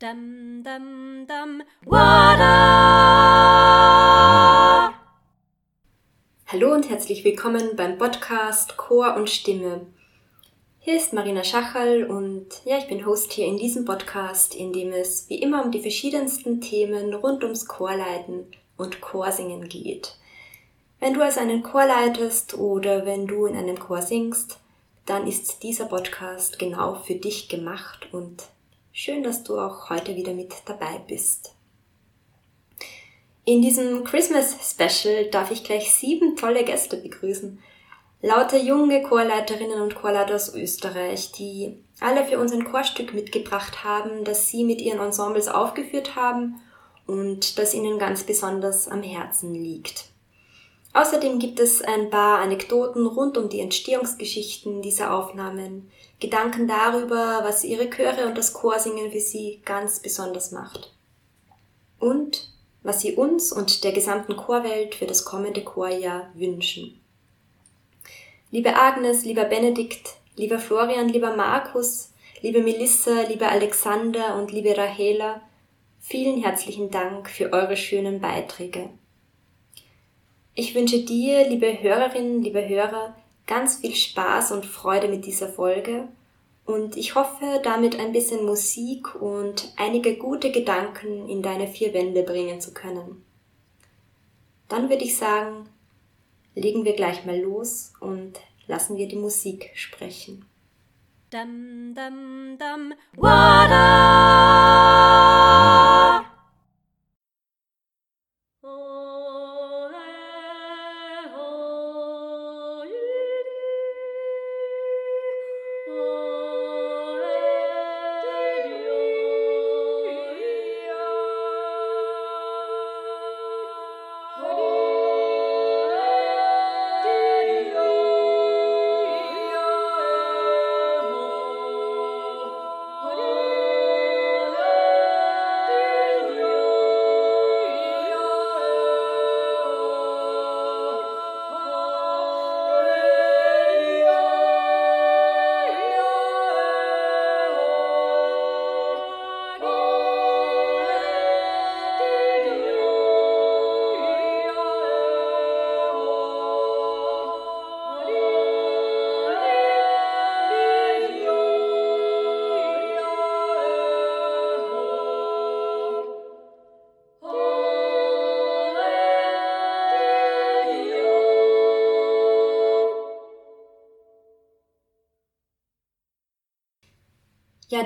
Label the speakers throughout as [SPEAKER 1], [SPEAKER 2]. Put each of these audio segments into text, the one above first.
[SPEAKER 1] Dum, dum, dum, Wada! Hallo und herzlich willkommen beim Podcast Chor und Stimme. Hier ist Marina Schachal und ja, ich bin Host hier in diesem Podcast, in dem es wie immer um die verschiedensten Themen rund ums Chorleiten und Chorsingen geht. Wenn du also einen Chor leitest oder wenn du in einem Chor singst, dann ist dieser Podcast genau für dich gemacht und Schön, dass du auch heute wieder mit dabei bist. In diesem Christmas Special darf ich gleich sieben tolle Gäste begrüßen. Lauter junge Chorleiterinnen und Chorleiter aus Österreich, die alle für uns ein Chorstück mitgebracht haben, das sie mit ihren Ensembles aufgeführt haben und das ihnen ganz besonders am Herzen liegt. Außerdem gibt es ein paar Anekdoten rund um die Entstehungsgeschichten dieser Aufnahmen, Gedanken darüber, was ihre Chöre und das Chorsingen für sie ganz besonders macht. Und was sie uns und der gesamten Chorwelt für das kommende Chorjahr wünschen. Liebe Agnes, lieber Benedikt, lieber Florian, lieber Markus, liebe Melissa, lieber Alexander und liebe Rahela, vielen herzlichen Dank für eure schönen Beiträge. Ich wünsche dir, liebe Hörerinnen, liebe Hörer, ganz viel Spaß und Freude mit dieser Folge und ich hoffe, damit ein bisschen Musik und einige gute Gedanken in deine vier Wände bringen zu können. Dann würde ich sagen, legen wir gleich mal los und lassen wir die Musik sprechen. Dum, dum, dum, ja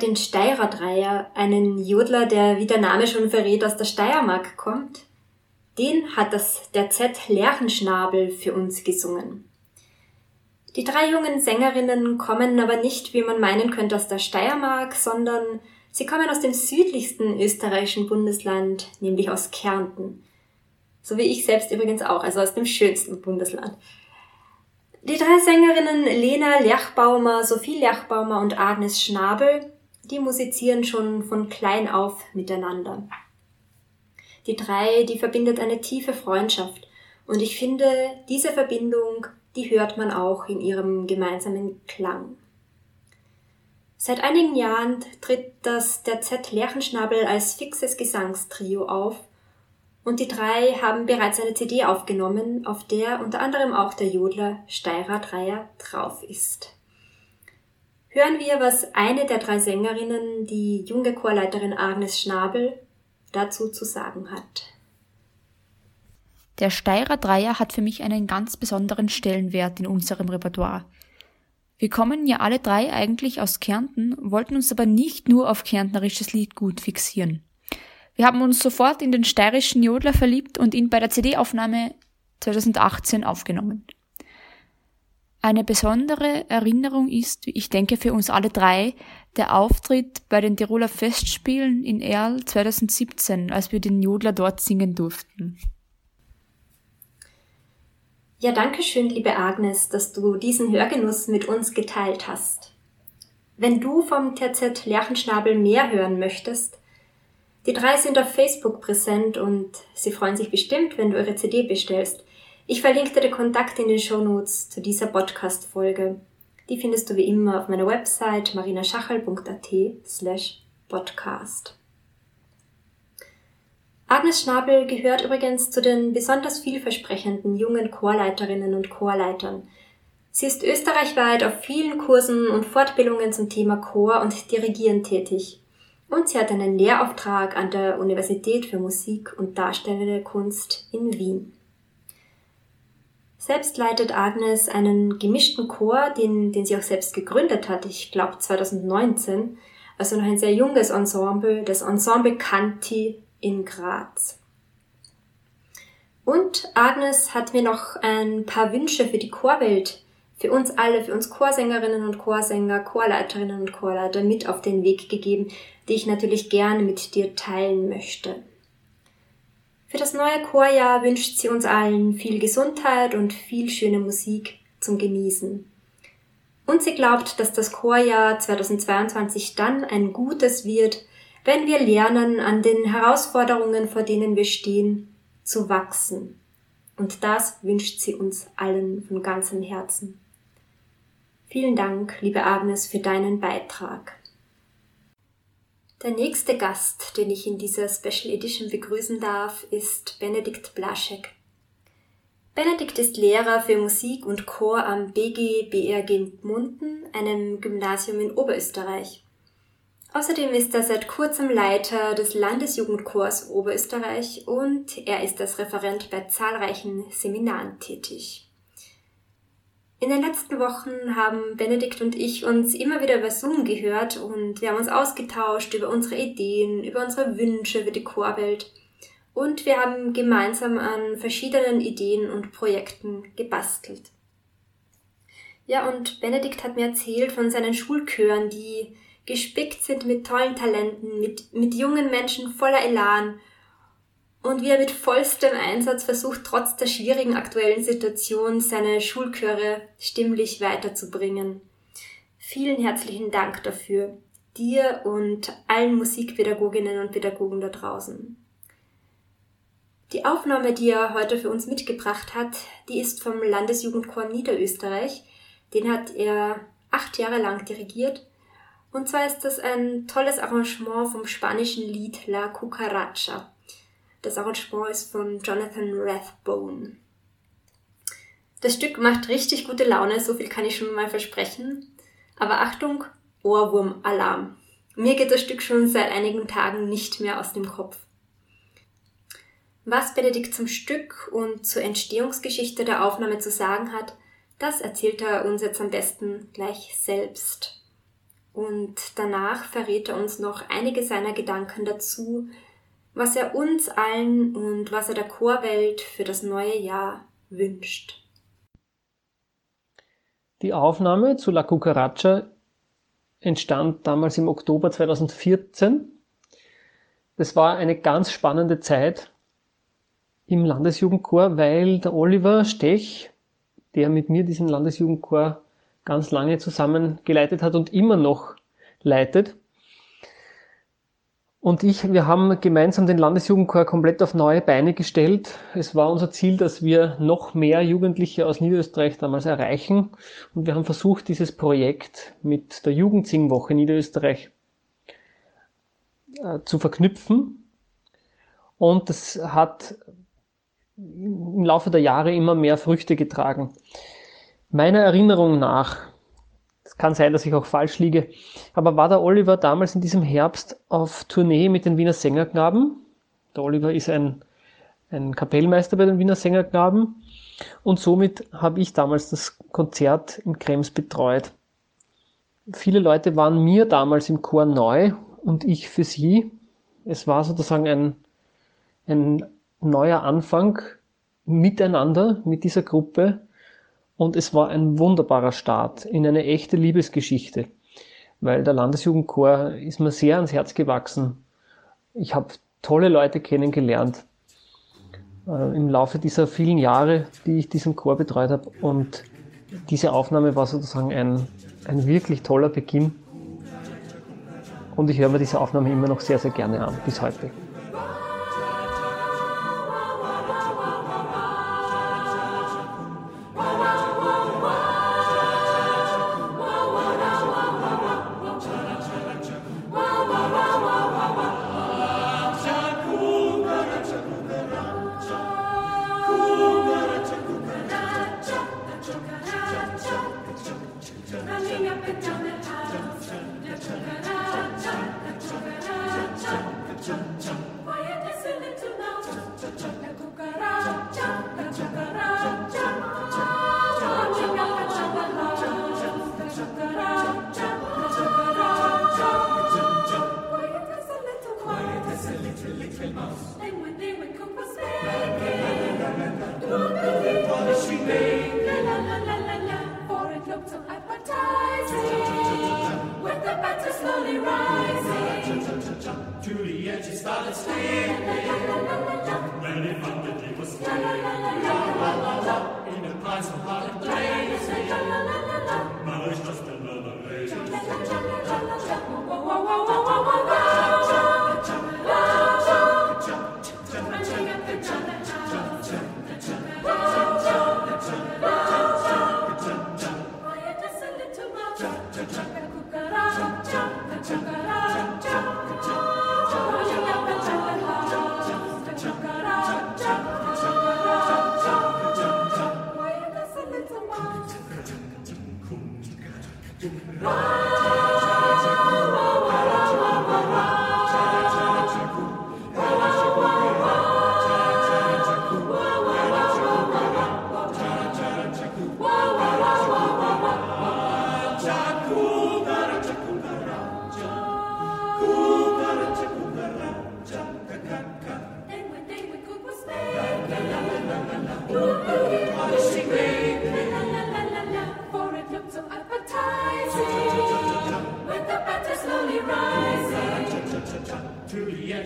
[SPEAKER 1] den Steirer Dreier, einen Jodler, der wie der Name schon verrät aus der Steiermark kommt. Den hat das der Z Lerchenschnabel für uns gesungen. Die drei jungen Sängerinnen kommen aber nicht, wie man meinen könnte, aus der Steiermark, sondern sie kommen aus dem südlichsten österreichischen Bundesland, nämlich aus Kärnten. So wie ich selbst übrigens auch, also aus dem schönsten Bundesland. Die drei Sängerinnen Lena Lerchbaumer, Sophie Lerchbaumer und Agnes Schnabel die musizieren schon von klein auf miteinander. Die drei, die verbindet eine tiefe Freundschaft. Und ich finde, diese Verbindung, die hört man auch in ihrem gemeinsamen Klang. Seit einigen Jahren tritt das der Z Lerchenschnabel als fixes Gesangstrio auf und die drei haben bereits eine CD aufgenommen, auf der unter anderem auch der Jodler Steirer Dreier drauf ist hören wir, was eine der drei Sängerinnen, die junge Chorleiterin Agnes Schnabel, dazu zu sagen hat.
[SPEAKER 2] Der Steirer Dreier hat für mich einen ganz besonderen Stellenwert in unserem Repertoire. Wir kommen ja alle drei eigentlich aus Kärnten, wollten uns aber nicht nur auf kärntnerisches Liedgut fixieren. Wir haben uns sofort in den steirischen Jodler verliebt und ihn bei der CD-Aufnahme 2018 aufgenommen. Eine besondere Erinnerung ist, ich denke für uns alle drei, der Auftritt bei den Tiroler Festspielen in Erl 2017, als wir den Jodler dort singen durften.
[SPEAKER 1] Ja, danke schön, liebe Agnes, dass du diesen Hörgenuss mit uns geteilt hast. Wenn du vom TZ Lerchenschnabel mehr hören möchtest, die drei sind auf Facebook präsent und sie freuen sich bestimmt, wenn du eure CD bestellst. Ich verlinke dir Kontakt in den Shownotes zu dieser Podcast-Folge. Die findest du wie immer auf meiner Website marinaschachel.at slash podcast. Agnes Schnabel gehört übrigens zu den besonders vielversprechenden jungen Chorleiterinnen und Chorleitern. Sie ist österreichweit auf vielen Kursen und Fortbildungen zum Thema Chor und Dirigieren tätig. Und sie hat einen Lehrauftrag an der Universität für Musik und Darstellende Kunst in Wien. Selbst leitet Agnes einen gemischten Chor, den, den sie auch selbst gegründet hat, ich glaube 2019, also noch ein sehr junges Ensemble, das Ensemble Canti in Graz. Und Agnes hat mir noch ein paar Wünsche für die Chorwelt, für uns alle, für uns Chorsängerinnen und Chorsänger, Chorleiterinnen und Chorleiter mit auf den Weg gegeben, die ich natürlich gerne mit dir teilen möchte. Für das neue Chorjahr wünscht sie uns allen viel Gesundheit und viel schöne Musik zum Genießen. Und sie glaubt, dass das Chorjahr 2022 dann ein gutes wird, wenn wir lernen, an den Herausforderungen, vor denen wir stehen, zu wachsen. Und das wünscht sie uns allen von ganzem Herzen. Vielen Dank, liebe Agnes, für deinen Beitrag. Der nächste Gast, den ich in dieser Special Edition begrüßen darf, ist Benedikt Blaschek. Benedikt ist Lehrer für Musik und Chor am BG BRG Munden, einem Gymnasium in Oberösterreich. Außerdem ist er seit kurzem Leiter des Landesjugendchors Oberösterreich und er ist als Referent bei zahlreichen Seminaren tätig. In den letzten Wochen haben Benedikt und ich uns immer wieder über Zoom gehört und wir haben uns ausgetauscht über unsere Ideen, über unsere Wünsche für die Chorwelt und wir haben gemeinsam an verschiedenen Ideen und Projekten gebastelt. Ja, und Benedikt hat mir erzählt von seinen Schulchören, die gespickt sind mit tollen Talenten, mit, mit jungen Menschen voller Elan und wie er mit vollstem Einsatz versucht, trotz der schwierigen aktuellen Situation seine Schulchöre stimmlich weiterzubringen. Vielen herzlichen Dank dafür, dir und allen Musikpädagoginnen und Pädagogen da draußen. Die Aufnahme, die er heute für uns mitgebracht hat, die ist vom Landesjugendchor Niederösterreich. Den hat er acht Jahre lang dirigiert. Und zwar ist das ein tolles Arrangement vom spanischen Lied La Cucaracha. Das Arrangement ist von Jonathan Rathbone. Das Stück macht richtig gute Laune, so viel kann ich schon mal versprechen. Aber Achtung, Ohrwurm-Alarm. Mir geht das Stück schon seit einigen Tagen nicht mehr aus dem Kopf. Was Benedikt zum Stück und zur Entstehungsgeschichte der Aufnahme zu sagen hat, das erzählt er uns jetzt am besten gleich selbst. Und danach verrät er uns noch einige seiner Gedanken dazu, was er uns allen und was er der Chorwelt für das neue Jahr wünscht.
[SPEAKER 3] Die Aufnahme zu La Cucaracha entstand damals im Oktober 2014. Das war eine ganz spannende Zeit im Landesjugendchor, weil der Oliver Stech, der mit mir diesen Landesjugendchor ganz lange zusammen geleitet hat und immer noch leitet, und ich, wir haben gemeinsam den Landesjugendchor komplett auf neue Beine gestellt. Es war unser Ziel, dass wir noch mehr Jugendliche aus Niederösterreich damals erreichen. Und wir haben versucht, dieses Projekt mit der Jugendsingwoche Niederösterreich äh, zu verknüpfen. Und das hat im Laufe der Jahre immer mehr Früchte getragen. Meiner Erinnerung nach es kann sein, dass ich auch falsch liege. Aber war der Oliver damals in diesem Herbst auf Tournee mit den Wiener Sängerknaben? Der Oliver ist ein, ein Kapellmeister bei den Wiener Sängerknaben. Und somit habe ich damals das Konzert in Krems betreut. Viele Leute waren mir damals im Chor neu und ich für sie. Es war sozusagen ein, ein neuer Anfang miteinander, mit dieser Gruppe und es war ein wunderbarer Start in eine echte Liebesgeschichte, weil der Landesjugendchor ist mir sehr ans Herz gewachsen. Ich habe tolle Leute kennengelernt äh, im Laufe dieser vielen Jahre, die ich diesen Chor betreut habe. Und diese Aufnahme war sozusagen ein, ein wirklich toller Beginn. Und ich höre mir diese Aufnahme immer noch sehr, sehr gerne an, bis heute.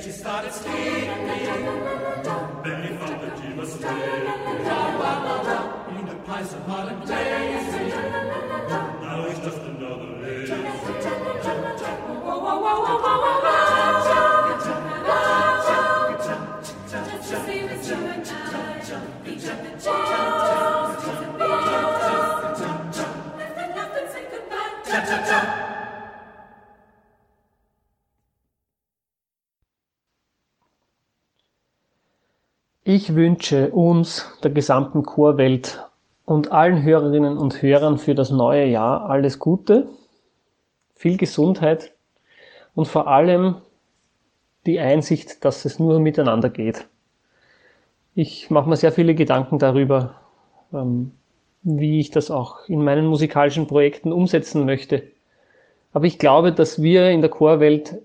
[SPEAKER 3] she started singing. baby, thought that she was strange. In the place of Harlem Daisy. Now he's just another lady. Ich wünsche uns, der gesamten Chorwelt und allen Hörerinnen und Hörern für das neue Jahr alles Gute, viel Gesundheit und vor allem die Einsicht, dass es nur miteinander geht. Ich mache mir sehr viele Gedanken darüber, ähm, wie ich das auch in meinen musikalischen Projekten umsetzen möchte. Aber ich glaube, dass wir in der Chorwelt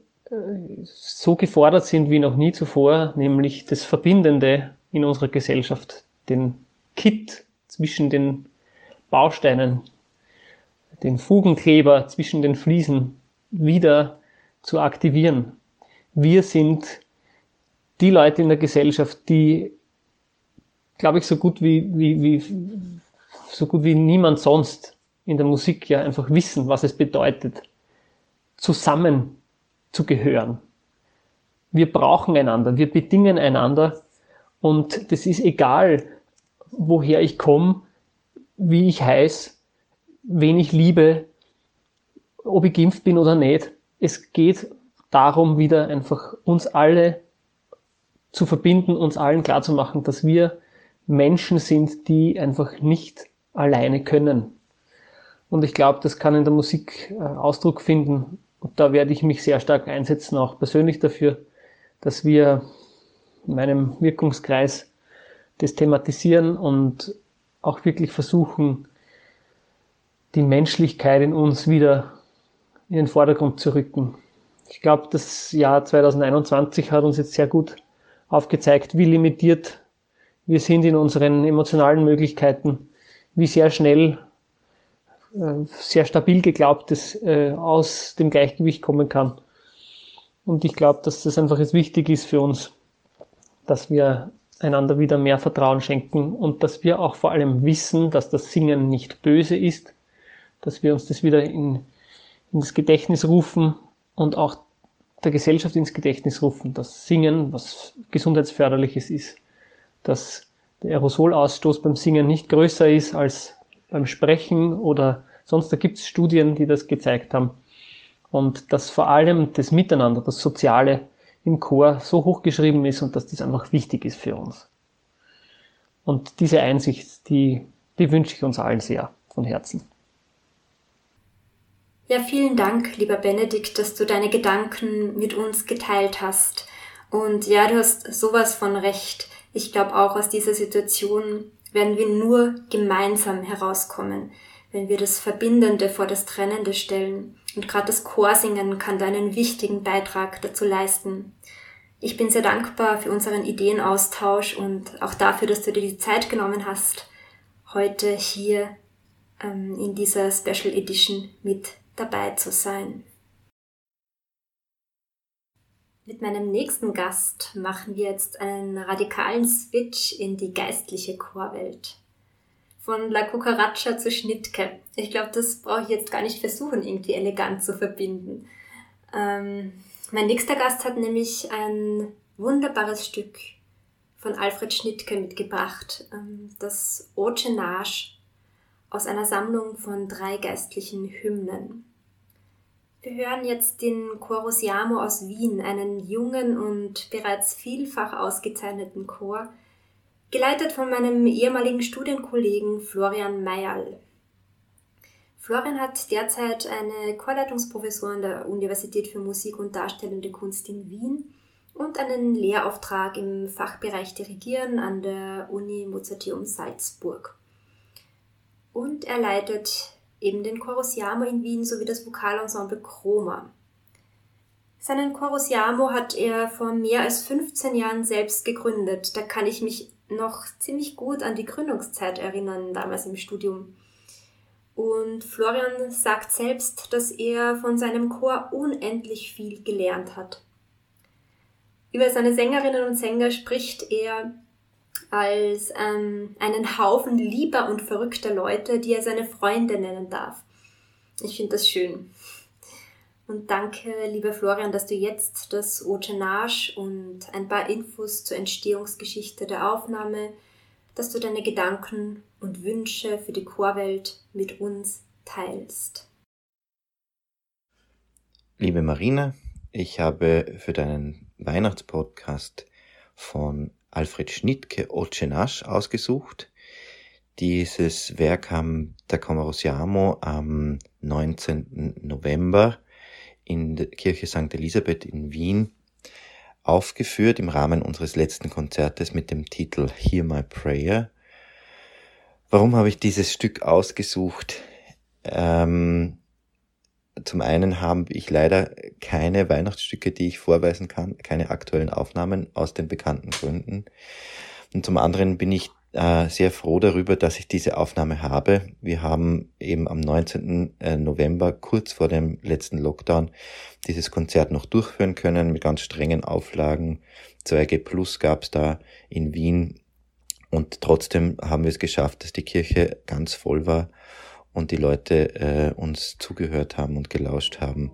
[SPEAKER 3] so gefordert sind wie noch nie zuvor, nämlich das Verbindende in unserer Gesellschaft, den Kit zwischen den Bausteinen, den Fugenkleber zwischen den Fliesen wieder zu aktivieren. Wir sind die Leute in der Gesellschaft, die, glaube ich, so gut wie, wie, wie, so gut wie niemand sonst in der Musik ja einfach wissen, was es bedeutet, zusammen zu gehören. Wir brauchen einander, wir bedingen einander und das ist egal, woher ich komme, wie ich heiß, wen ich liebe, ob ich geimpft bin oder nicht. Es geht darum, wieder einfach uns alle zu verbinden, uns allen klarzumachen, dass wir Menschen sind, die einfach nicht alleine können. Und ich glaube, das kann in der Musik äh, Ausdruck finden. Und da werde ich mich sehr stark einsetzen, auch persönlich dafür, dass wir in meinem Wirkungskreis das thematisieren und auch wirklich versuchen, die Menschlichkeit in uns wieder in den Vordergrund zu rücken. Ich glaube, das Jahr 2021 hat uns jetzt sehr gut aufgezeigt, wie limitiert wir sind in unseren emotionalen Möglichkeiten, wie sehr schnell sehr stabil geglaubtes äh, aus dem Gleichgewicht kommen kann. Und ich glaube, dass das einfach jetzt wichtig ist für uns, dass wir einander wieder mehr Vertrauen schenken und dass wir auch vor allem wissen, dass das Singen nicht böse ist, dass wir uns das wieder in, in das Gedächtnis rufen und auch der Gesellschaft ins Gedächtnis rufen, dass Singen was gesundheitsförderliches ist, dass der Aerosolausstoß beim Singen nicht größer ist als beim Sprechen oder sonst, da gibt es Studien, die das gezeigt haben. Und dass vor allem das Miteinander, das Soziale im Chor so hochgeschrieben ist und dass das einfach wichtig ist für uns. Und diese Einsicht, die, die wünsche ich uns allen sehr von Herzen.
[SPEAKER 1] Ja, vielen Dank, lieber Benedikt, dass du deine Gedanken mit uns geteilt hast Und ja, du hast sowas von recht. Ich glaube auch aus dieser Situation werden wir nur gemeinsam herauskommen, wenn wir das Verbindende vor das Trennende stellen. Und gerade das Chorsingen kann da einen wichtigen Beitrag dazu leisten. Ich bin sehr dankbar für unseren Ideenaustausch und auch dafür, dass du dir die Zeit genommen hast, heute hier ähm, in dieser Special Edition mit dabei zu sein. Mit meinem nächsten Gast machen wir jetzt einen radikalen Switch in die geistliche Chorwelt. Von La Cucaracha zu Schnittke. Ich glaube, das brauche ich jetzt gar nicht versuchen, irgendwie elegant zu verbinden. Ähm, mein nächster Gast hat nämlich ein wunderbares Stück von Alfred Schnittke mitgebracht, ähm, das Ocenage aus einer Sammlung von drei geistlichen Hymnen. Wir hören jetzt den Chorus Jamo aus Wien, einen jungen und bereits vielfach ausgezeichneten Chor, geleitet von meinem ehemaligen Studienkollegen Florian Meyerl. Florian hat derzeit eine Chorleitungsprofessur an der Universität für Musik und Darstellende Kunst in Wien und einen Lehrauftrag im Fachbereich Dirigieren an der Uni Mozarteum Salzburg. Und er leitet eben den Chorus Jamo in Wien sowie das Vokalensemble Chroma. Seinen Chorus Jamo hat er vor mehr als 15 Jahren selbst gegründet. Da kann ich mich noch ziemlich gut an die Gründungszeit erinnern, damals im Studium. Und Florian sagt selbst, dass er von seinem Chor unendlich viel gelernt hat. Über seine Sängerinnen und Sänger spricht er als ähm, einen Haufen lieber und verrückter Leute, die er seine Freunde nennen darf. Ich finde das schön. Und danke, lieber Florian, dass du jetzt das Ocenage und ein paar Infos zur Entstehungsgeschichte der Aufnahme, dass du deine Gedanken und Wünsche für die Chorwelt mit uns teilst.
[SPEAKER 4] Liebe Marina, ich habe für deinen Weihnachtspodcast von Alfred Schnittke Ocenasch ausgesucht. Dieses Werk haben der Camerosiamo am 19. November in der Kirche St. Elisabeth in Wien aufgeführt im Rahmen unseres letzten Konzertes mit dem Titel Hear My Prayer. Warum habe ich dieses Stück ausgesucht? Ähm, zum einen habe ich leider keine Weihnachtsstücke, die ich vorweisen kann, keine aktuellen Aufnahmen aus den bekannten Gründen. Und zum anderen bin ich äh, sehr froh darüber, dass ich diese Aufnahme habe. Wir haben eben am 19. Äh, November, kurz vor dem letzten Lockdown, dieses Konzert noch durchführen können mit ganz strengen Auflagen. 2G Plus gab es da in Wien und trotzdem haben wir es geschafft, dass die Kirche ganz voll war und die Leute äh, uns zugehört haben und gelauscht haben.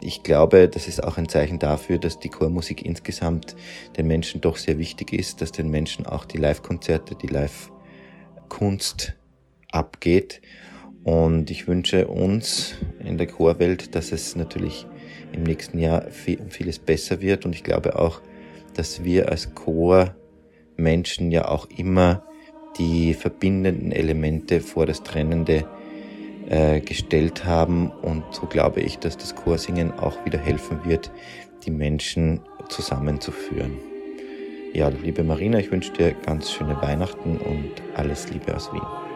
[SPEAKER 4] Ich glaube, das ist auch ein Zeichen dafür, dass die Chormusik insgesamt den Menschen doch sehr wichtig ist, dass den Menschen auch die Live-Konzerte, die Live-Kunst abgeht. Und ich wünsche uns in der Chorwelt, dass es natürlich im nächsten Jahr vieles besser wird. Und ich glaube auch, dass wir als Chormenschen ja auch immer die verbindenden Elemente vor das Trennende äh, gestellt haben. Und so glaube ich, dass das Chorsingen auch wieder helfen wird, die Menschen zusammenzuführen. Ja, liebe Marina, ich wünsche dir ganz schöne Weihnachten und alles Liebe aus Wien.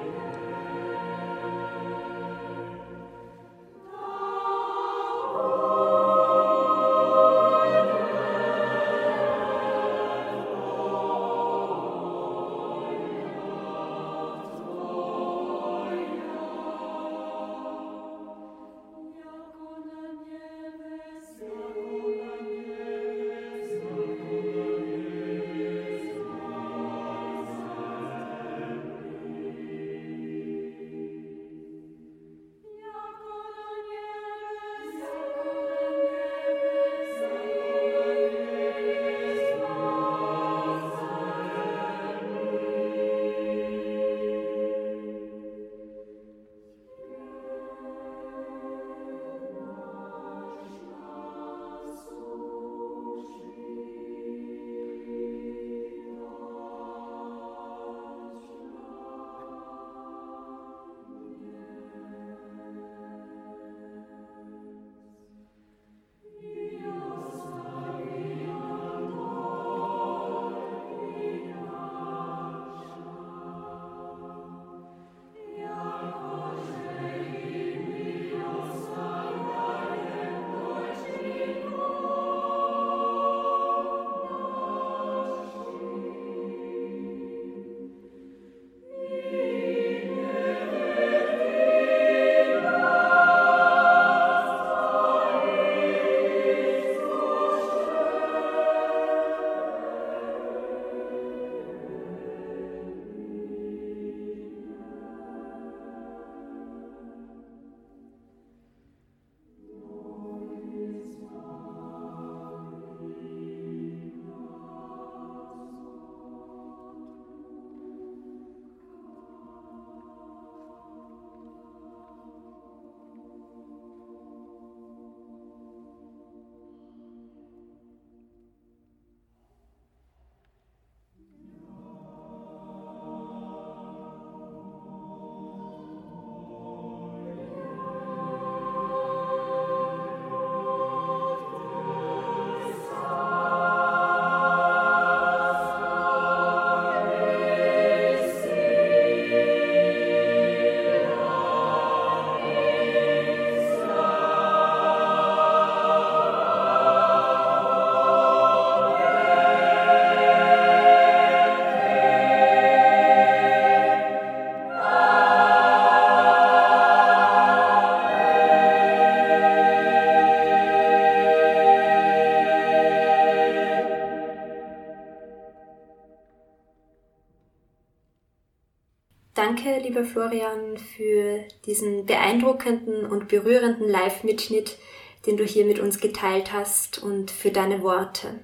[SPEAKER 1] Lieber Florian, für diesen beeindruckenden und berührenden Live-Mitschnitt, den du hier mit uns geteilt hast und für deine Worte.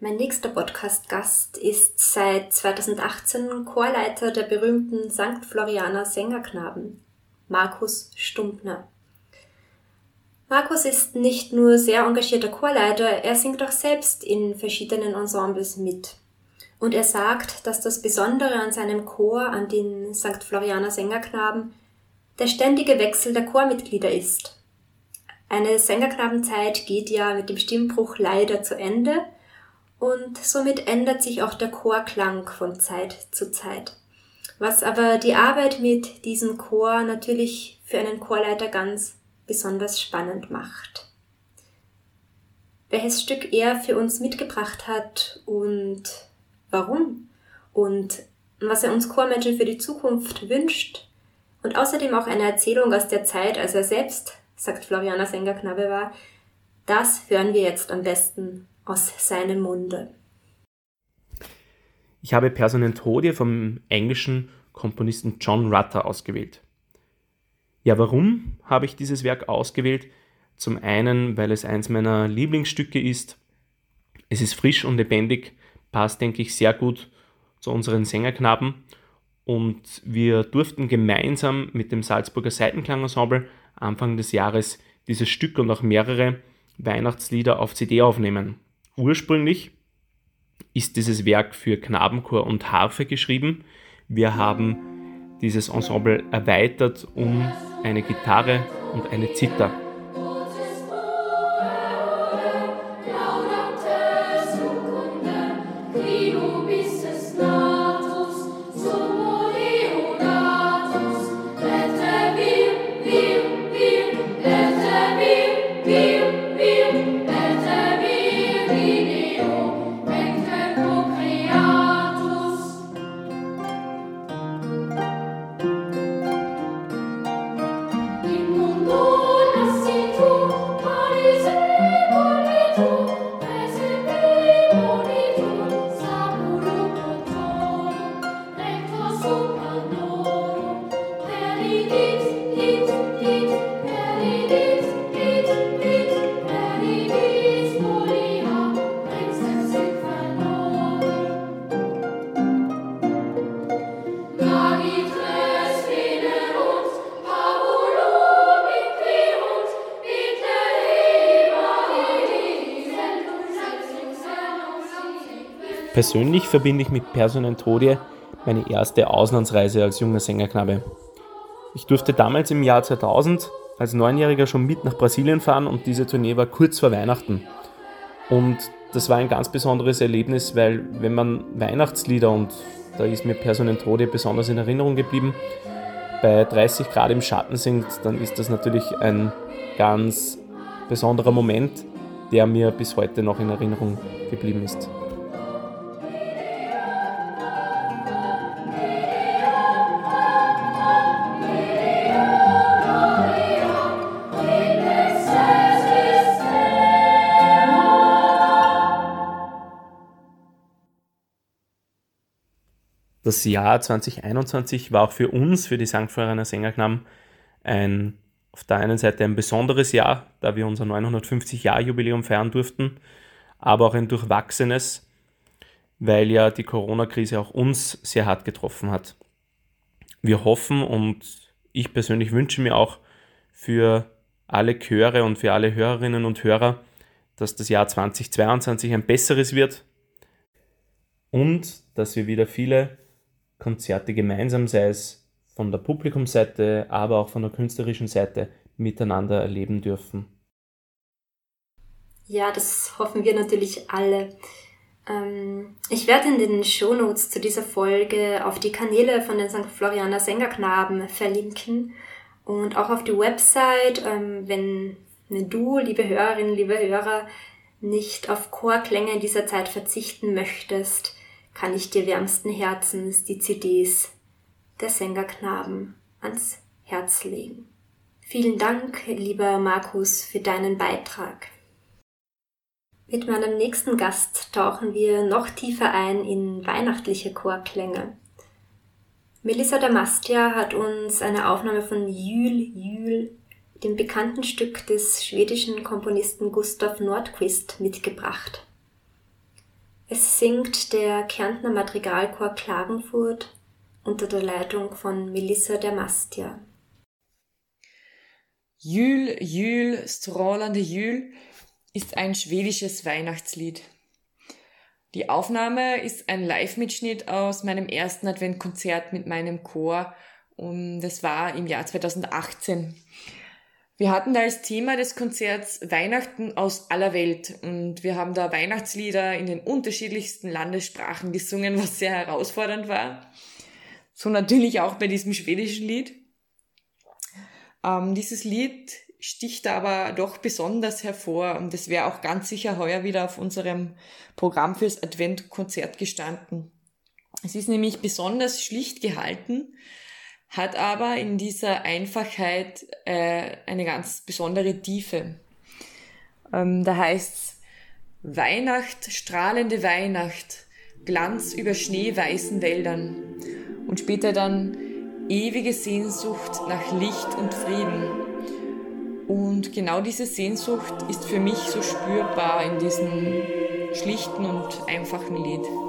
[SPEAKER 1] Mein nächster Podcast-Gast ist seit 2018 Chorleiter der berühmten St. Florianer Sängerknaben, Markus Stumpner. Markus ist nicht nur sehr engagierter Chorleiter, er singt auch selbst in verschiedenen Ensembles mit. Und er sagt, dass das Besondere an seinem Chor, an den St. Florianer Sängerknaben, der ständige Wechsel der Chormitglieder ist. Eine Sängerknabenzeit geht ja mit dem Stimmbruch leider zu Ende und somit ändert sich auch der Chorklang von Zeit zu Zeit. Was aber die Arbeit mit diesem Chor natürlich für einen Chorleiter ganz besonders spannend macht. Welches Stück er für uns mitgebracht hat und warum und was er uns Chormenschen für die Zukunft wünscht und außerdem auch eine Erzählung aus der Zeit, als er selbst, sagt Floriana Sängerknabe war, das hören wir jetzt am besten aus seinem Munde.
[SPEAKER 5] Ich habe Personentodie vom englischen Komponisten John Rutter ausgewählt. Ja, warum habe ich dieses Werk ausgewählt? Zum einen, weil es eins meiner Lieblingsstücke ist. Es ist frisch und lebendig passt, denke ich, sehr gut zu unseren Sängerknaben. Und wir durften gemeinsam mit dem Salzburger Seitenklangensemble Anfang des Jahres dieses Stück und auch mehrere Weihnachtslieder auf CD aufnehmen. Ursprünglich ist dieses Werk für Knabenchor und Harfe geschrieben. Wir haben dieses Ensemble erweitert um eine Gitarre und eine Zither. Persönlich verbinde ich mit Personentodie meine erste Auslandsreise als junger Sängerknabe. Ich durfte damals im Jahr 2000 als Neunjähriger schon mit nach Brasilien fahren und diese Tournee war kurz vor Weihnachten. Und das war ein ganz besonderes Erlebnis, weil wenn man Weihnachtslieder und da ist mir Personentode besonders in Erinnerung geblieben, bei 30 Grad im Schatten singt, dann ist das natürlich ein ganz besonderer Moment, der mir bis heute noch in Erinnerung geblieben ist. Das Jahr 2021 war auch für uns, für die St. Florianer Sängerknaben, ein, auf der einen Seite ein besonderes Jahr, da wir unser 950-Jahr-Jubiläum feiern durften, aber auch ein durchwachsenes, weil ja die Corona-Krise auch uns sehr hart getroffen hat. Wir hoffen und ich persönlich wünsche mir auch für alle Chöre und für alle Hörerinnen und Hörer, dass das Jahr 2022 ein besseres wird und dass wir wieder viele Konzerte gemeinsam, sei es von der Publikumsseite, aber auch von der künstlerischen Seite, miteinander erleben dürfen.
[SPEAKER 1] Ja, das hoffen wir natürlich alle. Ähm, ich werde in den Shownotes zu dieser Folge auf die Kanäle von den St. Florianer Sängerknaben verlinken und auch auf die Website, ähm, wenn du, liebe Hörerinnen, liebe Hörer, nicht auf Chorklänge in dieser Zeit verzichten möchtest, kann ich dir wärmsten Herzens die CDs der Sängerknaben ans Herz legen. Vielen Dank, lieber Markus, für deinen Beitrag. Mit meinem nächsten Gast tauchen wir noch tiefer ein in weihnachtliche Chorklänge. Melissa Damastia hat uns eine Aufnahme von Jül Jül, dem bekannten Stück des schwedischen Komponisten Gustav Nordquist, mitgebracht. Es singt der Kärntner Madrigalchor Klagenfurt unter der Leitung von Melissa Damastia.
[SPEAKER 6] Jül, Jül, strålande Jül ist ein schwedisches Weihnachtslied. Die Aufnahme ist ein Live-Mitschnitt aus meinem ersten Adventkonzert mit meinem Chor und das war im Jahr 2018. Wir hatten da als Thema des Konzerts Weihnachten aus aller Welt und wir haben da Weihnachtslieder in den unterschiedlichsten Landessprachen gesungen, was sehr herausfordernd war. So natürlich auch bei diesem schwedischen Lied. Ähm, dieses Lied sticht aber doch besonders hervor und es wäre auch ganz sicher heuer wieder auf unserem Programm fürs Adventkonzert gestanden. Es ist nämlich besonders schlicht gehalten, hat aber in dieser Einfachheit äh, eine ganz besondere Tiefe. Ähm, da heißt's Weihnacht, strahlende Weihnacht, Glanz über schneeweißen Wäldern und später dann ewige Sehnsucht nach Licht und Frieden. Und genau diese Sehnsucht ist für mich so spürbar in diesem schlichten und einfachen Lied.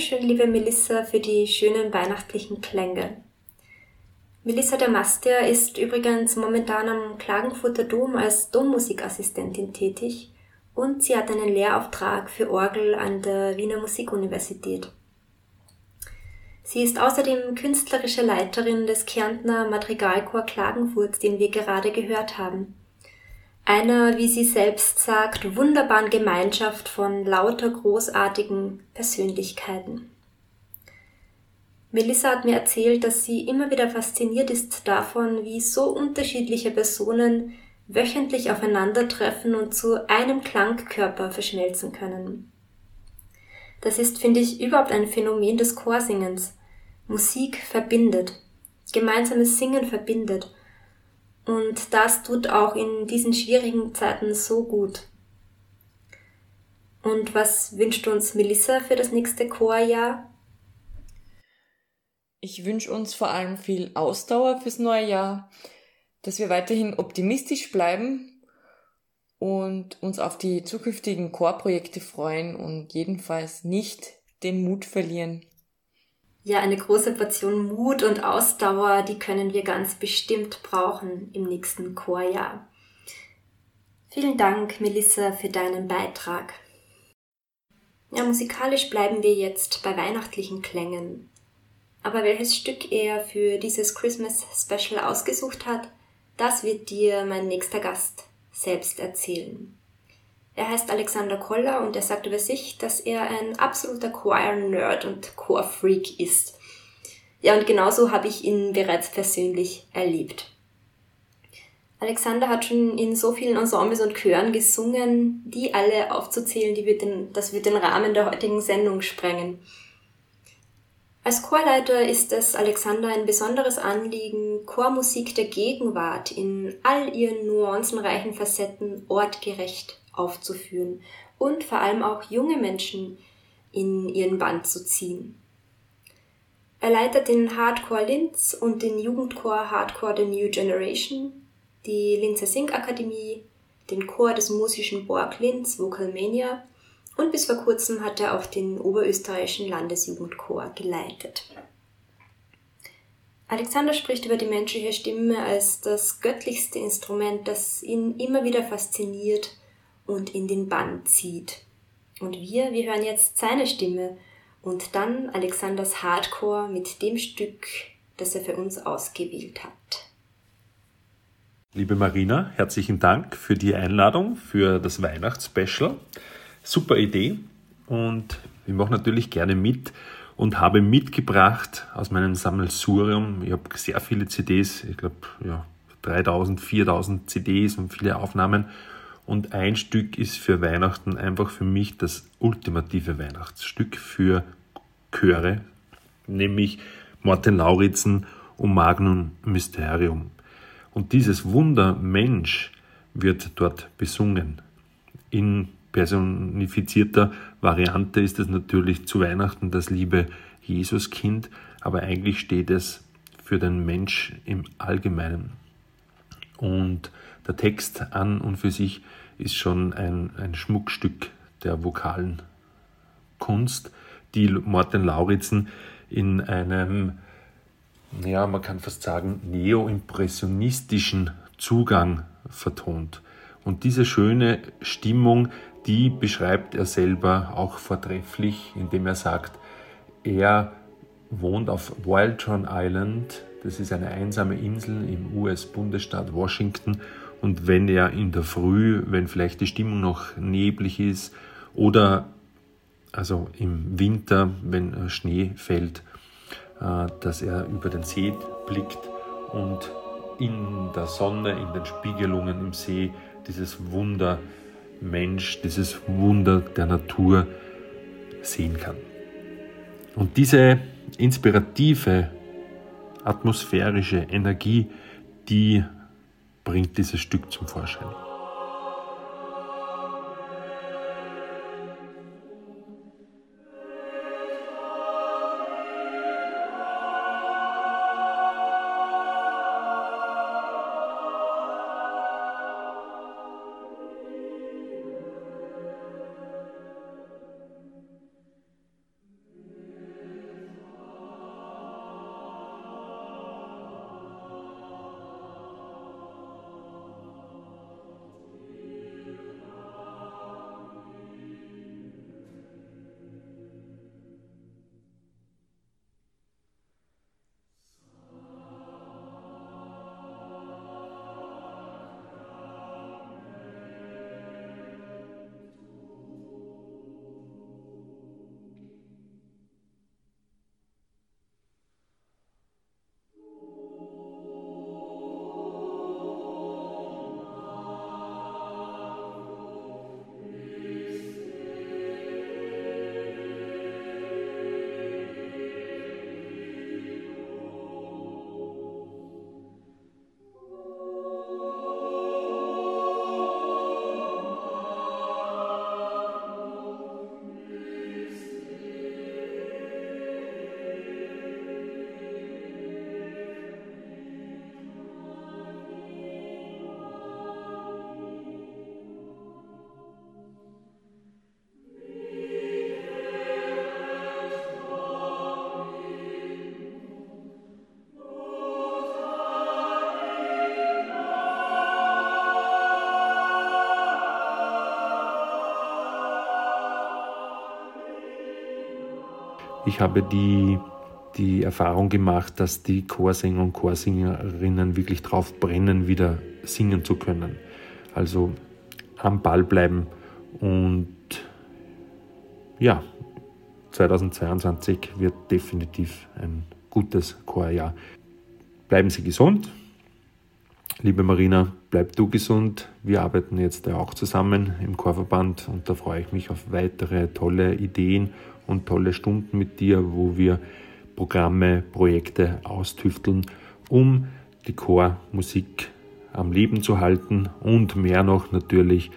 [SPEAKER 1] Dankeschön, liebe Melissa, für die schönen weihnachtlichen Klänge. Melissa der Master ist übrigens momentan am Klagenfurter Dom als Dommusikassistentin tätig und sie hat einen Lehrauftrag für Orgel an der Wiener Musikuniversität. Sie ist außerdem künstlerische Leiterin des Kärntner Madrigalchor Klagenfurt, den wir gerade gehört haben einer, wie sie selbst sagt, wunderbaren Gemeinschaft von lauter großartigen Persönlichkeiten. Melissa hat mir erzählt, dass sie immer wieder fasziniert ist davon, wie so unterschiedliche Personen wöchentlich aufeinandertreffen und zu einem Klangkörper verschmelzen können. Das ist, finde ich, überhaupt ein Phänomen des Chorsingens. Musik verbindet. Gemeinsames Singen verbindet. Und das tut auch in diesen schwierigen Zeiten so gut. Und was wünscht uns Melissa für das nächste Chorjahr?
[SPEAKER 6] Ich wünsche uns vor allem viel Ausdauer fürs neue Jahr, dass wir weiterhin optimistisch bleiben und uns auf die zukünftigen Chorprojekte freuen und jedenfalls nicht den Mut verlieren.
[SPEAKER 1] Ja, eine große Portion Mut und Ausdauer, die können wir ganz bestimmt brauchen im nächsten Chorjahr. Vielen Dank, Melissa, für deinen Beitrag. Ja, musikalisch bleiben wir jetzt bei weihnachtlichen Klängen. Aber welches Stück er für dieses Christmas Special ausgesucht hat, das wird dir mein nächster Gast selbst erzählen. Er heißt Alexander Koller und er sagt über sich, dass er ein absoluter Choir-Nerd und Chor-Freak ist. Ja, und genauso habe ich ihn bereits persönlich erlebt. Alexander hat schon in so vielen Ensembles und Chören gesungen, die alle aufzuzählen, die wird den, das wird den Rahmen der heutigen Sendung sprengen. Als Chorleiter ist es Alexander ein besonderes Anliegen, Chormusik der Gegenwart in all ihren nuancenreichen Facetten ortgerecht aufzuführen und vor allem auch junge Menschen in ihren Band zu ziehen. Er leitet den Hardcore Linz und den Jugendchor Hardcore The New Generation die Linzer Singakademie, den Chor des musischen Borg Linz Vocalmania und bis vor kurzem hat er auch den oberösterreichischen Landesjugendchor geleitet. Alexander spricht über die menschliche Stimme als das göttlichste Instrument, das ihn immer wieder fasziniert und in den Bann zieht. Und wir, wir hören jetzt seine Stimme und dann Alexanders Hardcore mit dem Stück, das er für uns ausgewählt hat.
[SPEAKER 7] Liebe Marina, herzlichen Dank für die Einladung für das Weihnachtsspecial. Super Idee und ich mache natürlich gerne mit und habe mitgebracht aus meinem Sammelsurium, ich habe sehr viele CDs, ich glaube ja, 3000, 4000 CDs und viele Aufnahmen und ein Stück ist für Weihnachten einfach für mich das ultimative Weihnachtsstück für Chöre, nämlich Martin Lauritzen und Magnum Mysterium. Und dieses Wunder Mensch wird dort besungen. In personifizierter Variante ist es natürlich zu Weihnachten das liebe Jesuskind, aber eigentlich steht es für den Mensch im Allgemeinen. Und der Text an und für sich ist schon ein, ein Schmuckstück der vokalen Kunst, die Morten Lauritzen in einem ja, man kann fast sagen, neoimpressionistischen Zugang vertont. Und diese schöne Stimmung, die beschreibt er selber auch vortrefflich, indem er sagt, er wohnt auf Wildtron Island, das ist eine einsame Insel im US-Bundesstaat Washington. Und wenn er in der Früh, wenn vielleicht die Stimmung noch neblig ist oder also im Winter, wenn Schnee fällt, äh, dass er über den See blickt und in der Sonne, in den Spiegelungen im See dieses Wunder Mensch, dieses Wunder der Natur sehen kann. Und diese inspirative, atmosphärische Energie, die bringt dieses Stück zum Vorschein. Ich habe die, die Erfahrung gemacht, dass die Chorsänger und Chorsängerinnen wirklich drauf brennen, wieder singen zu können. Also am Ball bleiben und ja, 2022 wird definitiv ein gutes Chorjahr. Bleiben Sie gesund. Liebe Marina, bleib du gesund. Wir arbeiten jetzt auch zusammen im Chorverband und da freue ich mich auf weitere tolle Ideen und tolle Stunden mit dir, wo wir Programme, Projekte austüfteln, um die Chormusik am Leben zu halten und mehr noch natürlich,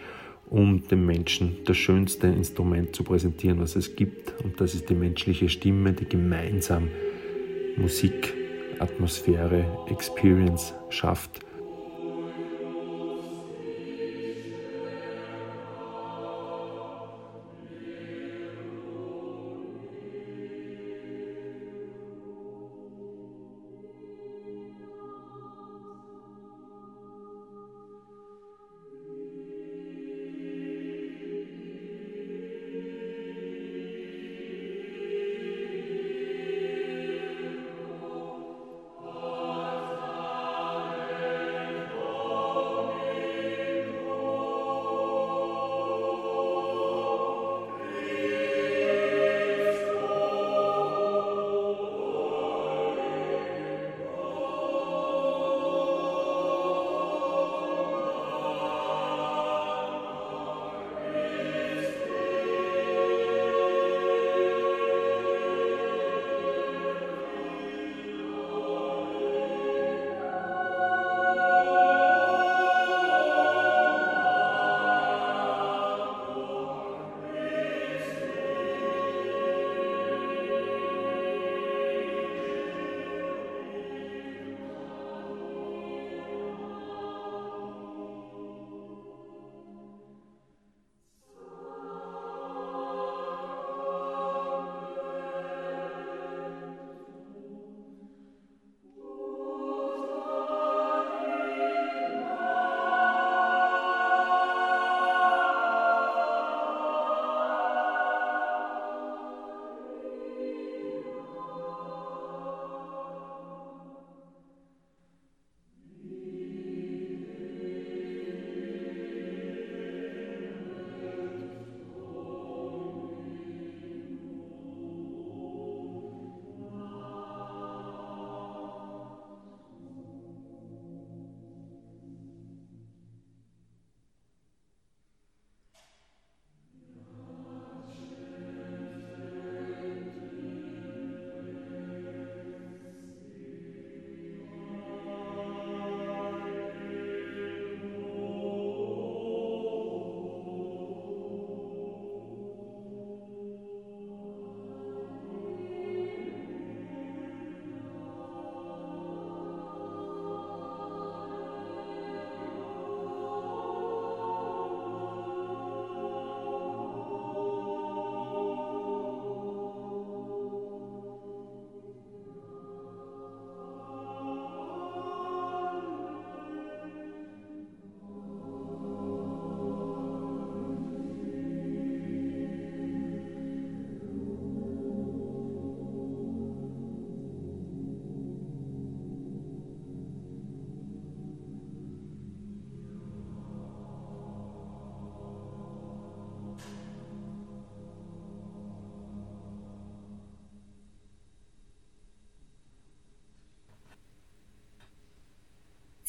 [SPEAKER 7] um dem Menschen das schönste Instrument zu präsentieren, was es gibt. Und das ist die menschliche Stimme, die gemeinsam Musik, Atmosphäre, Experience schafft.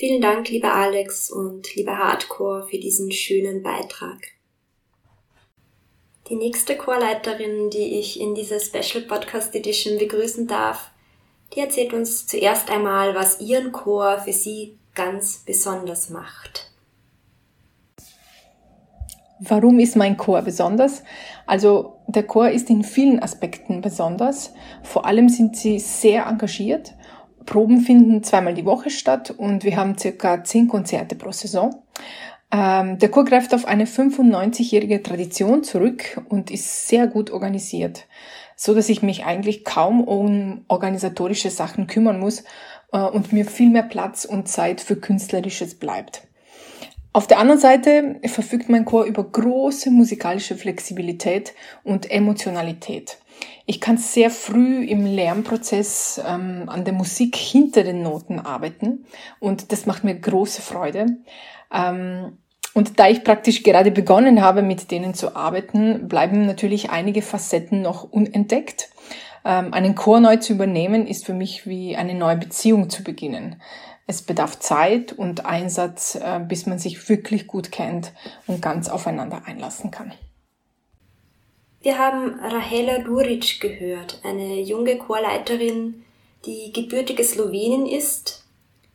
[SPEAKER 1] Vielen Dank, lieber Alex und lieber Hardcore, für diesen schönen Beitrag. Die nächste Chorleiterin, die ich in dieser Special Podcast Edition begrüßen darf, die erzählt uns zuerst einmal, was ihren Chor für sie ganz besonders macht.
[SPEAKER 8] Warum ist mein Chor besonders? Also der Chor ist in vielen Aspekten besonders. Vor allem sind sie sehr engagiert Proben finden zweimal die Woche statt und wir haben circa zehn Konzerte pro Saison. Ähm, der Chor greift auf eine 95-jährige Tradition zurück und ist sehr gut organisiert, so dass ich mich eigentlich kaum um organisatorische Sachen kümmern muss äh, und mir viel mehr Platz und Zeit für Künstlerisches bleibt. Auf der anderen Seite verfügt mein Chor über große musikalische Flexibilität und Emotionalität. Ich kann sehr früh im Lernprozess ähm, an der Musik hinter den Noten arbeiten und das macht mir große Freude. Ähm, und da ich praktisch gerade begonnen habe, mit denen zu arbeiten, bleiben natürlich einige Facetten noch unentdeckt. Ähm, einen Chor neu zu übernehmen, ist für mich wie eine neue Beziehung zu beginnen. Es bedarf Zeit und Einsatz, äh, bis man sich wirklich gut kennt und ganz aufeinander einlassen kann.
[SPEAKER 1] Wir haben Rahela Duric gehört, eine junge Chorleiterin, die gebürtige Slowenin ist,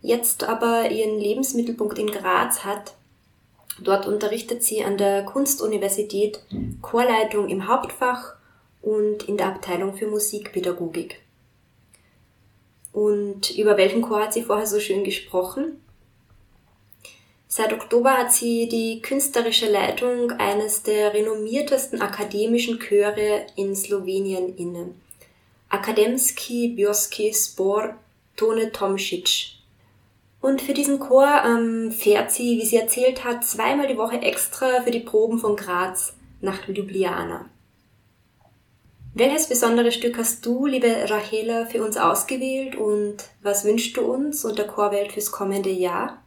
[SPEAKER 1] jetzt aber ihren Lebensmittelpunkt in Graz hat. Dort unterrichtet sie an der Kunstuniversität Chorleitung im Hauptfach und in der Abteilung für Musikpädagogik. Und über welchen Chor hat sie vorher so schön gesprochen? Seit Oktober hat sie die künstlerische Leitung eines der renommiertesten akademischen Chöre in Slowenien inne. Akademski Bioski Spor Tone Tomšič. Und für diesen Chor ähm, fährt sie, wie sie erzählt hat, zweimal die Woche extra für die Proben von Graz nach Ljubljana. Welches besondere Stück hast du, liebe Rachela, für uns ausgewählt und was wünschst du uns und der Chorwelt fürs kommende Jahr?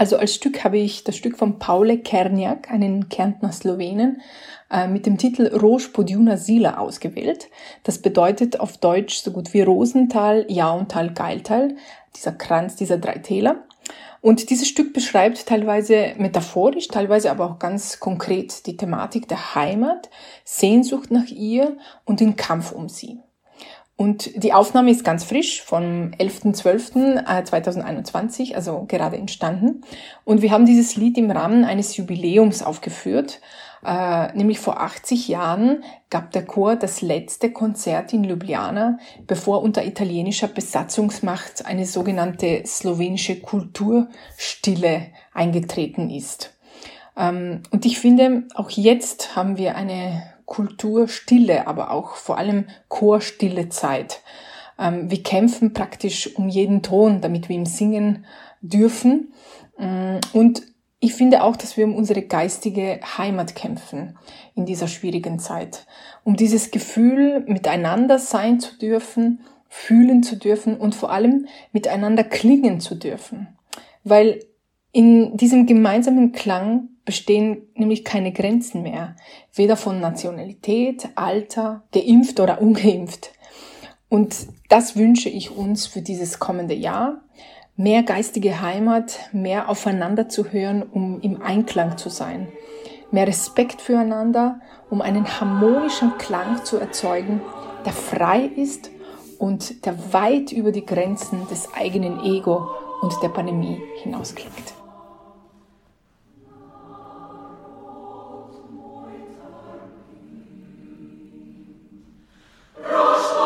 [SPEAKER 8] Also als Stück habe ich das Stück von Paule Kerniak, einen Kärntner Slowenen, äh, mit dem Titel Roš Podjuna Sila ausgewählt. Das bedeutet auf Deutsch so gut wie Rosental, Jauntal, Geiltal, dieser Kranz dieser drei Täler. Und dieses Stück beschreibt teilweise metaphorisch, teilweise aber auch ganz konkret die Thematik der Heimat, Sehnsucht nach ihr und den Kampf um sie. Und die Aufnahme ist ganz frisch, vom 11.12.2021, also gerade entstanden. Und wir haben dieses Lied im Rahmen eines Jubiläums aufgeführt. Äh, nämlich vor 80 Jahren gab der Chor das letzte Konzert in Ljubljana, bevor unter italienischer Besatzungsmacht eine sogenannte slowenische Kulturstille eingetreten ist. Ähm, und ich finde, auch jetzt haben wir eine Kulturstille, aber auch vor allem Chorstille Zeit. Ähm, wir kämpfen praktisch um jeden Ton, damit wir ihm singen dürfen. Mm, und ich finde auch, dass wir um unsere geistige Heimat kämpfen in dieser schwierigen Zeit. Um dieses Gefühl, miteinander sein zu dürfen, fühlen zu dürfen und vor allem miteinander klingen zu dürfen. Weil in diesem gemeinsamen Klang bestehen nämlich keine Grenzen mehr, weder von Nationalität, Alter, geimpft oder ungeimpft. Und das wünsche ich uns für dieses kommende Jahr. Mehr geistige Heimat, mehr aufeinander zu hören, um im Einklang zu sein. Mehr Respekt füreinander, um einen harmonischen Klang zu erzeugen, der frei ist und der weit über die Grenzen des eigenen Ego und der Pandemie hinausklingt. Прошлое.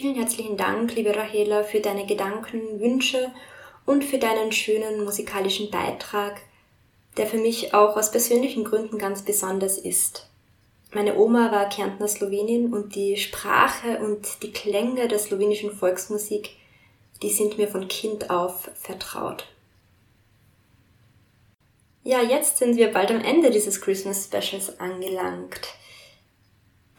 [SPEAKER 1] Vielen herzlichen Dank, liebe Rahela, für deine Gedanken, Wünsche und für deinen schönen musikalischen Beitrag, der für mich auch aus persönlichen Gründen ganz besonders ist. Meine Oma war Kärntner Slowenin und die Sprache und die Klänge der slowenischen Volksmusik, die sind mir von Kind auf vertraut. Ja, jetzt sind wir bald am Ende dieses Christmas Specials angelangt.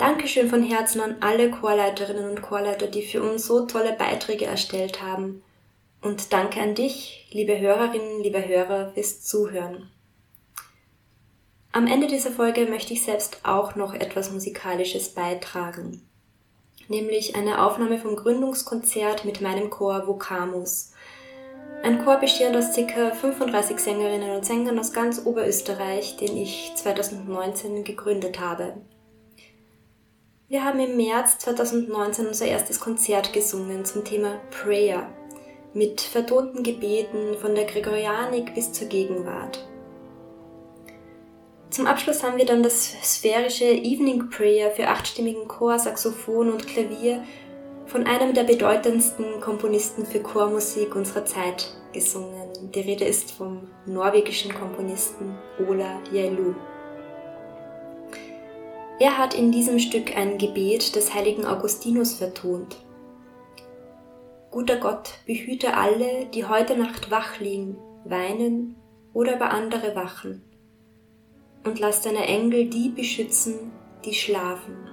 [SPEAKER 1] Dankeschön von Herzen an alle Chorleiterinnen und Chorleiter, die für uns so tolle Beiträge erstellt haben. Und danke an dich, liebe Hörerinnen, liebe Hörer, fürs Zuhören. Am Ende dieser Folge möchte ich selbst auch noch etwas Musikalisches beitragen. Nämlich eine Aufnahme vom Gründungskonzert mit meinem Chor Vocamus ein Chor bestehend aus ca. 35 Sängerinnen und Sängern aus ganz Oberösterreich, den ich 2019 gegründet habe. Wir haben im März 2019 unser erstes Konzert gesungen zum Thema Prayer mit vertonten Gebeten von der Gregorianik bis zur Gegenwart. Zum Abschluss haben wir dann das sphärische Evening Prayer für achtstimmigen Chor, Saxophon und Klavier von einem der bedeutendsten Komponisten für Chormusik unserer Zeit gesungen. Die Rede ist vom norwegischen Komponisten Ola Jailu. Er hat in diesem Stück ein Gebet des heiligen Augustinus vertont. Guter Gott, behüte alle, die heute Nacht wach liegen, weinen oder über andere wachen. Und lass deine Engel die beschützen, die schlafen.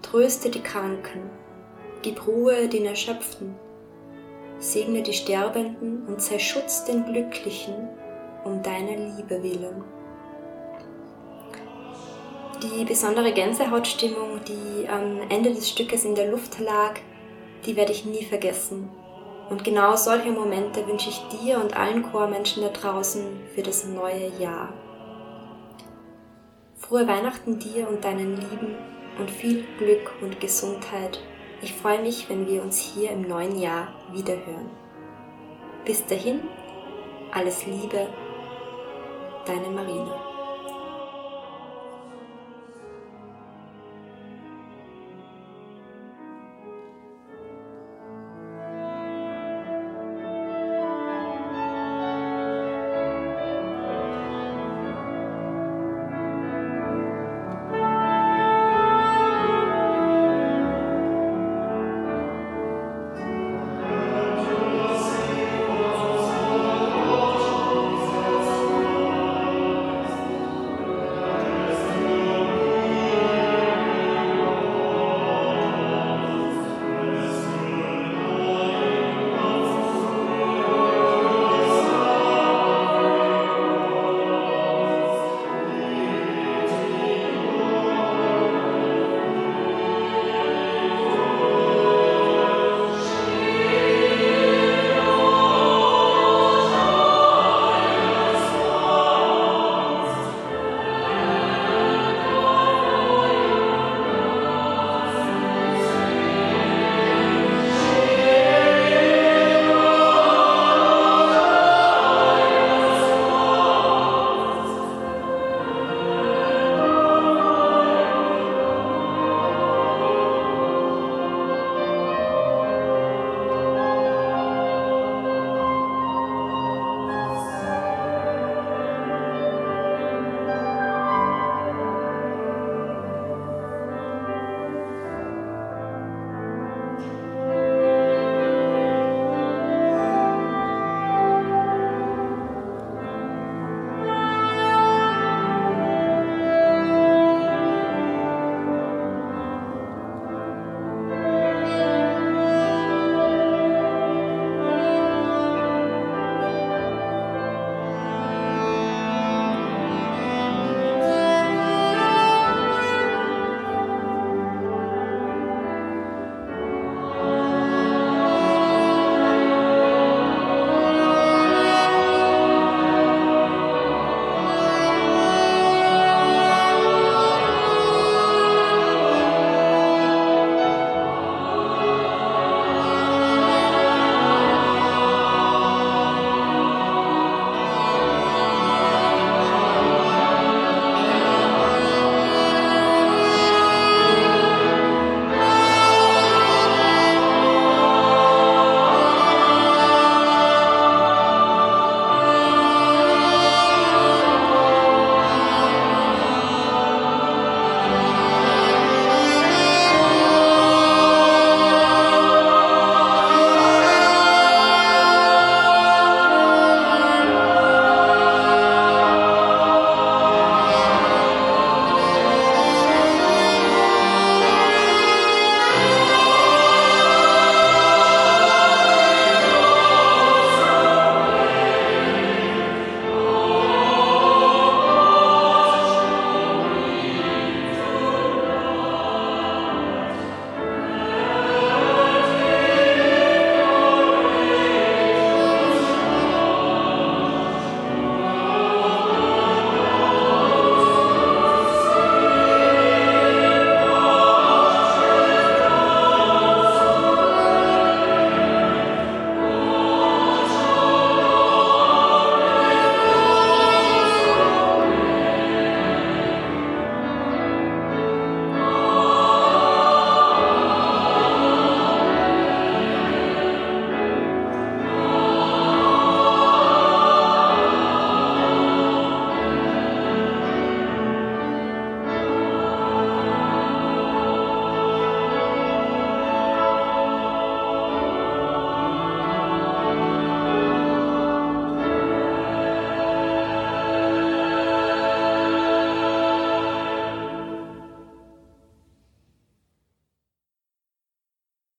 [SPEAKER 1] Tröste die Kranken Gib Ruhe den Erschöpften, segne die Sterbenden und sei Schutz den Glücklichen um deiner Liebe willen. Die besondere Gänsehautstimmung, die am Ende des Stückes in der Luft lag, die werde ich nie vergessen. Und genau solche Momente wünsche ich dir und allen Chormenschen da draußen für das neue Jahr. Frohe Weihnachten dir und deinen Lieben und viel Glück und Gesundheit ich freue mich, wenn wir uns hier im neuen Jahr wiederhören. Bis dahin, alles Liebe, deine Marina.